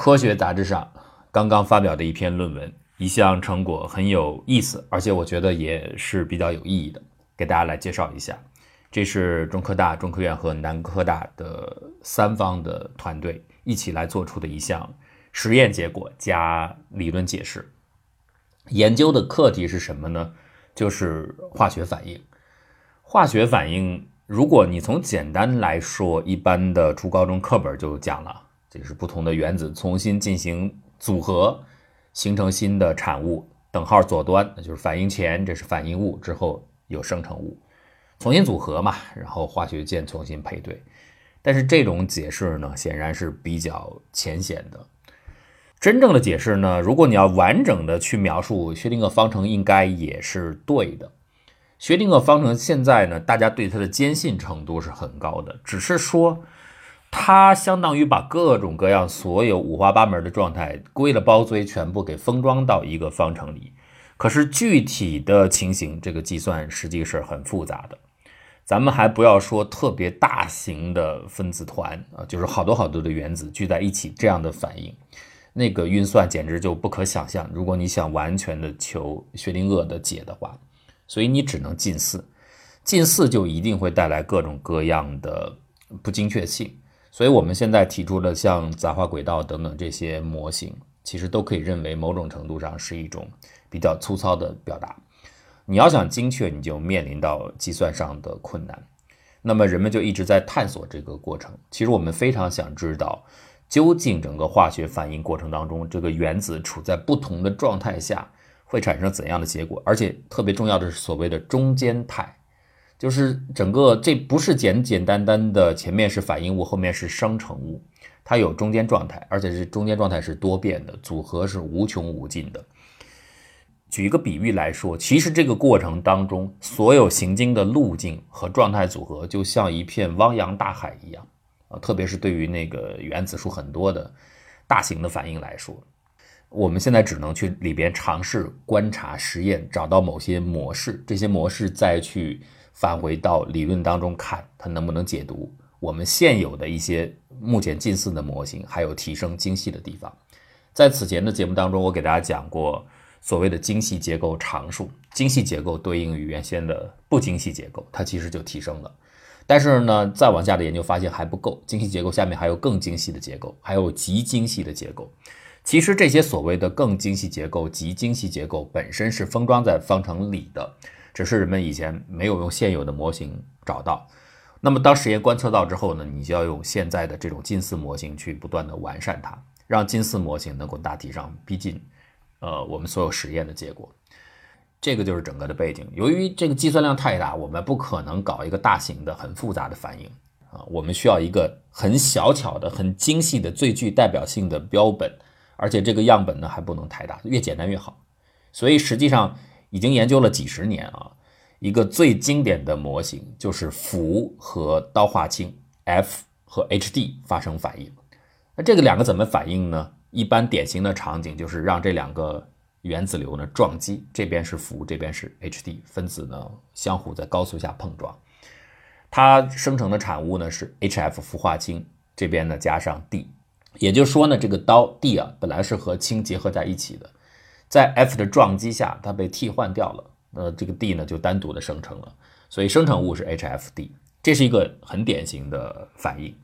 科学杂志上刚刚发表的一篇论文，一项成果很有意思，而且我觉得也是比较有意义的，给大家来介绍一下。这是中科大、中科院和南科大的三方的团队一起来做出的一项实验结果加理论解释。研究的课题是什么呢？就是化学反应。化学反应，如果你从简单来说，一般的初高中课本就讲了。这是不同的原子重新进行组合，形成新的产物。等号左端那就是反应前，这是反应物，之后有生成物，重新组合嘛，然后化学键重新配对。但是这种解释呢，显然是比较浅显的。真正的解释呢，如果你要完整的去描述薛定谔方程，应该也是对的。薛定谔方程现在呢，大家对它的坚信程度是很高的，只是说。它相当于把各种各样、所有五花八门的状态归了包堆，全部给封装到一个方程里。可是具体的情形，这个计算实际是很复杂的。咱们还不要说特别大型的分子团啊，就是好多好多的原子聚在一起这样的反应，那个运算简直就不可想象。如果你想完全的求薛定谔的解的话，所以你只能近似，近似就一定会带来各种各样的不精确性。所以，我们现在提出的像杂化轨道等等这些模型，其实都可以认为某种程度上是一种比较粗糙的表达。你要想精确，你就面临到计算上的困难。那么，人们就一直在探索这个过程。其实，我们非常想知道，究竟整个化学反应过程当中，这个原子处在不同的状态下会产生怎样的结果？而且，特别重要的是所谓的中间态。就是整个这不是简简单单的前面是反应物，后面是生成物，它有中间状态，而且是中间状态是多变的，组合是无穷无尽的。举一个比喻来说，其实这个过程当中，所有行经的路径和状态组合，就像一片汪洋大海一样啊！特别是对于那个原子数很多的大型的反应来说，我们现在只能去里边尝试观察实验，找到某些模式，这些模式再去。返回到理论当中看，它能不能解读我们现有的一些目前近似的模型，还有提升精细的地方。在此前的节目当中，我给大家讲过所谓的精细结构常数，精细结构对应于原先的不精细结构，它其实就提升了。但是呢，再往下的研究发现还不够，精细结构下面还有更精细的结构，还有极精细的结构。其实这些所谓的更精细结构、极精细结构本身是封装在方程里的。只是人们以前没有用现有的模型找到，那么当实验观测到之后呢，你就要用现在的这种近似模型去不断的完善它，让近似模型能够大体上逼近，呃，我们所有实验的结果。这个就是整个的背景。由于这个计算量太大，我们不可能搞一个大型的、很复杂的反应啊，我们需要一个很小巧的、很精细的、最具代表性的标本，而且这个样本呢还不能太大，越简单越好。所以实际上。已经研究了几十年啊，一个最经典的模型就是氟和刀化氢 F 和 HD 发生反应。那这个两个怎么反应呢？一般典型的场景就是让这两个原子流呢撞击，这边是氟，这边是 HD 分子呢相互在高速下碰撞，它生成的产物呢是 HF 氟化氢，这边呢加上 D，也就是说呢这个刀 D 啊本来是和氢结合在一起的。在 F 的撞击下，它被替换掉了，那这个 D 呢就单独的生成了，所以生成物是 HFD，这是一个很典型的反应。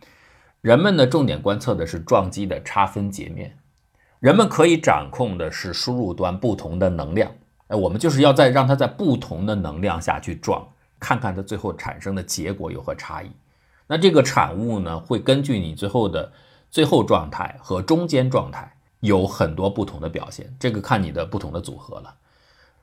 人们呢重点观测的是撞击的差分截面，人们可以掌控的是输入端不同的能量，哎，我们就是要在让它在不同的能量下去撞，看看它最后产生的结果有何差异。那这个产物呢会根据你最后的最后状态和中间状态。有很多不同的表现，这个看你的不同的组合了。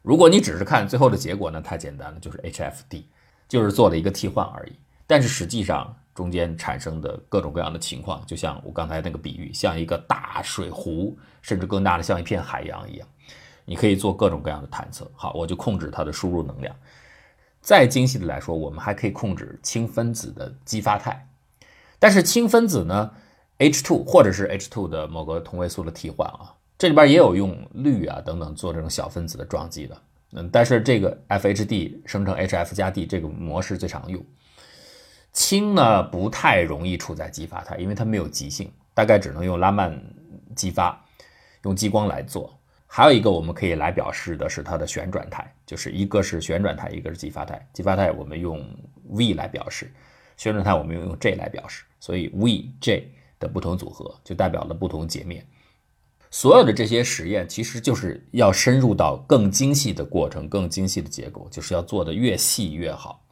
如果你只是看最后的结果呢，太简单了，就是 HFD，就是做了一个替换而已。但是实际上中间产生的各种各样的情况，就像我刚才那个比喻，像一个大水壶，甚至更大的像一片海洋一样，你可以做各种各样的探测。好，我就控制它的输入能量。再精细的来说，我们还可以控制氢分子的激发态。但是氢分子呢？H2 或者是 H2 的某个同位素的替换啊，这里边也有用氯啊等等做这种小分子的撞击的，嗯，但是这个 FHD 生成 HF 加 D 这个模式最常用。氢呢不太容易处在激发态，因为它没有极性，大概只能用拉曼激发，用激光来做。还有一个我们可以来表示的是它的旋转态，就是一个是旋转态，一个是激发态。激发态我们用 V 来表示，旋转态我们用 J 来表示。所以 V、J 的不同组合就代表了不同截面。所有的这些实验其实就是要深入到更精细的过程、更精细的结构，就是要做的越细越好，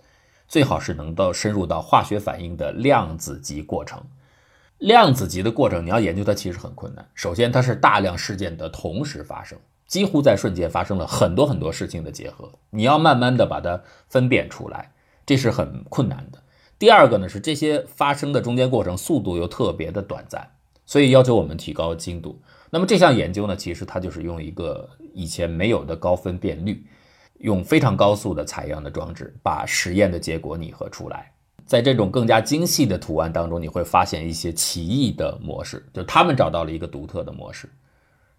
最好是能到深入到化学反应的量子级过程。量子级的过程，你要研究它其实很困难。首先，它是大量事件的同时发生，几乎在瞬间发生了很多很多事情的结合，你要慢慢的把它分辨出来，这是很困难的。第二个呢，是这些发生的中间过程速度又特别的短暂，所以要求我们提高精度。那么这项研究呢，其实它就是用一个以前没有的高分辨率，用非常高速的采样的装置，把实验的结果拟合出来。在这种更加精细的图案当中，你会发现一些奇异的模式，就他们找到了一个独特的模式。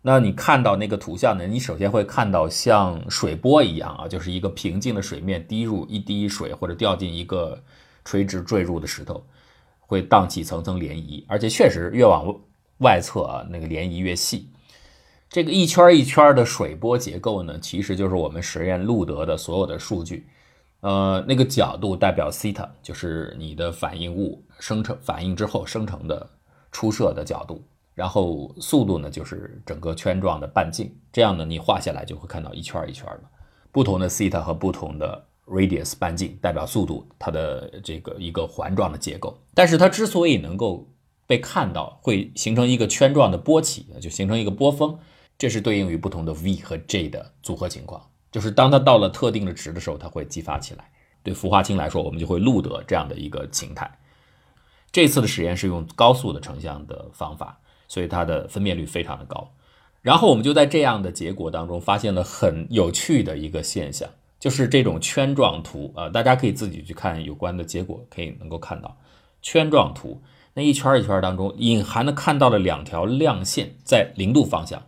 那你看到那个图像呢？你首先会看到像水波一样啊，就是一个平静的水面滴入一滴水，或者掉进一个垂直坠入的石头，会荡起层层涟漪，而且确实越往外侧啊，那个涟漪越细。这个一圈一圈的水波结构呢，其实就是我们实验录得的所有的数据。呃，那个角度代表西塔，就是你的反应物生成反应之后生成的出射的角度。然后速度呢，就是整个圈状的半径。这样呢，你画下来就会看到一圈一圈的不同的西塔和不同的 radius 半径代表速度，它的这个一个环状的结构。但是它之所以能够被看到，会形成一个圈状的波起，就形成一个波峰，这是对应于不同的 v 和 j 的组合情况。就是当它到了特定的值的时候，它会激发起来。对氟化氢来说，我们就会录得这样的一个形态。这次的实验是用高速的成像的方法，所以它的分辨率非常的高。然后我们就在这样的结果当中发现了很有趣的一个现象，就是这种圈状图啊，大家可以自己去看有关的结果，可以能够看到圈状图那一圈一圈当中隐含的看到了两条亮线在零度方向，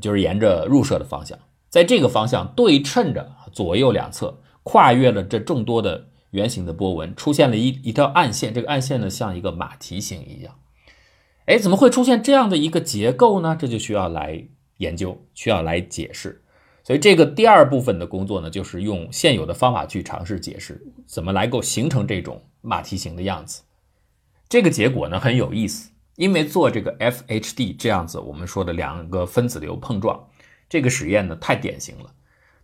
就是沿着入射的方向。在这个方向对称着左右两侧，跨越了这众多的圆形的波纹，出现了一一条暗线。这个暗线呢，像一个马蹄形一样。哎，怎么会出现这样的一个结构呢？这就需要来研究，需要来解释。所以这个第二部分的工作呢，就是用现有的方法去尝试解释，怎么来够形成这种马蹄形的样子。这个结果呢很有意思，因为做这个 FHD 这样子，我们说的两个分子流碰撞。这个实验呢太典型了，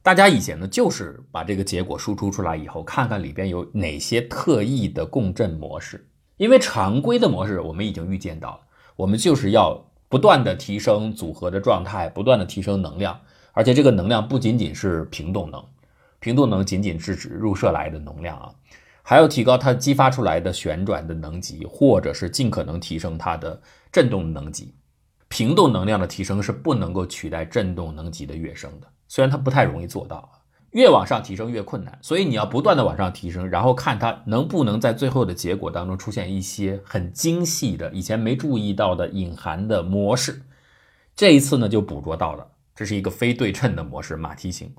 大家以前呢就是把这个结果输出出来以后，看看里边有哪些特异的共振模式。因为常规的模式我们已经预见到了，我们就是要不断的提升组合的状态，不断的提升能量，而且这个能量不仅仅是平动能，平动能仅仅是指入射来的能量啊，还要提高它激发出来的旋转的能级，或者是尽可能提升它的振动能级。平动能量的提升是不能够取代振动能级的跃升的，虽然它不太容易做到啊，越往上提升越困难，所以你要不断的往上提升，然后看它能不能在最后的结果当中出现一些很精细的、以前没注意到的隐含的模式。这一次呢，就捕捉到了，这是一个非对称的模式，马蹄形，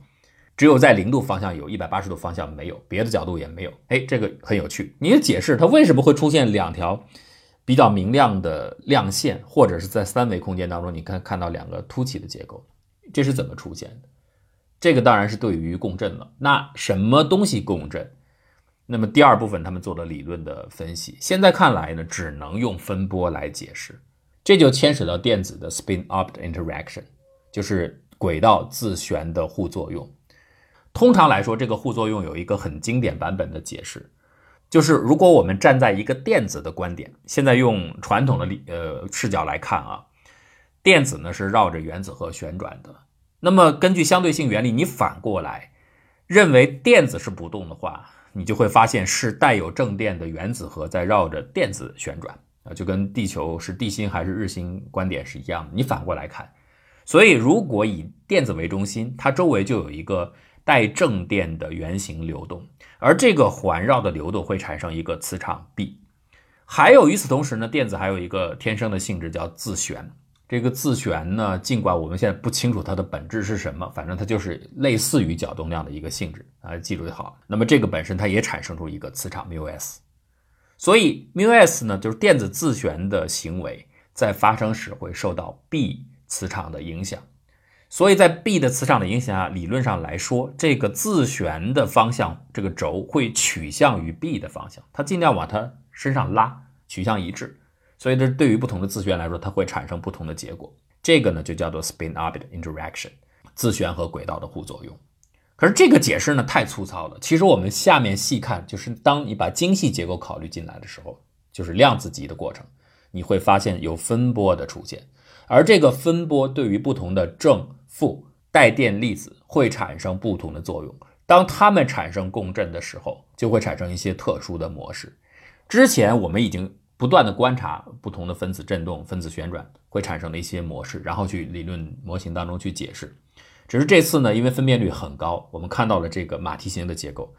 只有在零度方向有，一百八十度方向没有，别的角度也没有。哎，这个很有趣，你解释它为什么会出现两条？比较明亮的亮线，或者是在三维空间当中，你看看到两个凸起的结构，这是怎么出现的？这个当然是对于共振了。那什么东西共振？那么第二部分他们做了理论的分析。现在看来呢，只能用分波来解释。这就牵扯到电子的 spin-opt interaction，就是轨道自旋的互作用。通常来说，这个互作用有一个很经典版本的解释。就是如果我们站在一个电子的观点，现在用传统的理呃视角来看啊，电子呢是绕着原子核旋转的。那么根据相对性原理，你反过来认为电子是不动的话，你就会发现是带有正电的原子核在绕着电子旋转啊，就跟地球是地心还是日心观点是一样的。你反过来看，所以如果以电子为中心，它周围就有一个带正电的圆形流动。而这个环绕的流动会产生一个磁场 B，还有与此同时呢，电子还有一个天生的性质叫自旋。这个自旋呢，尽管我们现在不清楚它的本质是什么，反正它就是类似于角动量的一个性质啊，记住就好。那么这个本身它也产生出一个磁场 μs，所以 μs 呢就是电子自旋的行为，在发生时会受到 B 磁场的影响。所以在 B 的磁场的影响下，理论上来说，这个自旋的方向，这个轴会取向于 B 的方向，它尽量往它身上拉，取向一致。所以这对于不同的自旋来说，它会产生不同的结果。这个呢就叫做 spin-orbit interaction，自旋和轨道的互作用。可是这个解释呢太粗糙了。其实我们下面细看，就是当你把精细结构考虑进来的时候，就是量子级的过程，你会发现有分波的出现，而这个分波对于不同的正。负带电粒子会产生不同的作用，当它们产生共振的时候，就会产生一些特殊的模式。之前我们已经不断的观察不同的分子振动、分子旋转会产生的一些模式，然后去理论模型当中去解释。只是这次呢，因为分辨率很高，我们看到了这个马蹄形的结构。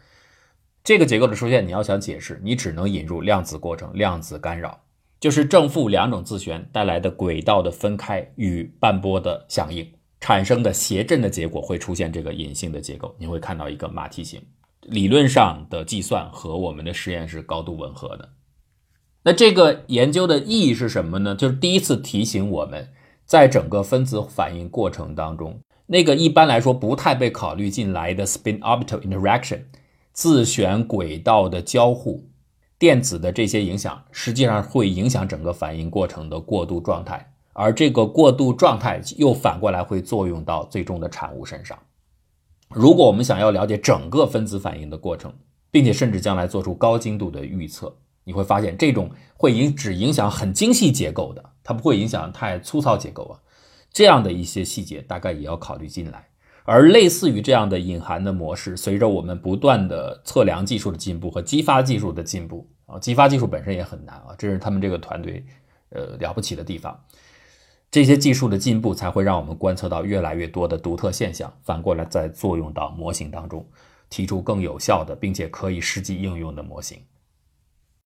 这个结构的出现，你要想解释，你只能引入量子过程、量子干扰，就是正负两种自旋带来的轨道的分开与半波的响应。产生的谐振的结果会出现这个隐性的结构，你会看到一个马蹄形。理论上的计算和我们的实验是高度吻合的。那这个研究的意义是什么呢？就是第一次提醒我们在整个分子反应过程当中，那个一般来说不太被考虑进来的 spin-orbital interaction 自旋轨道的交互，电子的这些影响，实际上会影响整个反应过程的过渡状态。而这个过渡状态又反过来会作用到最终的产物身上。如果我们想要了解整个分子反应的过程，并且甚至将来做出高精度的预测，你会发现这种会影只影响很精细结构的，它不会影响太粗糙结构啊。这样的一些细节大概也要考虑进来。而类似于这样的隐含的模式，随着我们不断的测量技术的进步和激发技术的进步啊，激发技术本身也很难啊，这是他们这个团队呃了不起的地方。这些技术的进步才会让我们观测到越来越多的独特现象，反过来再作用到模型当中，提出更有效的并且可以实际应用的模型。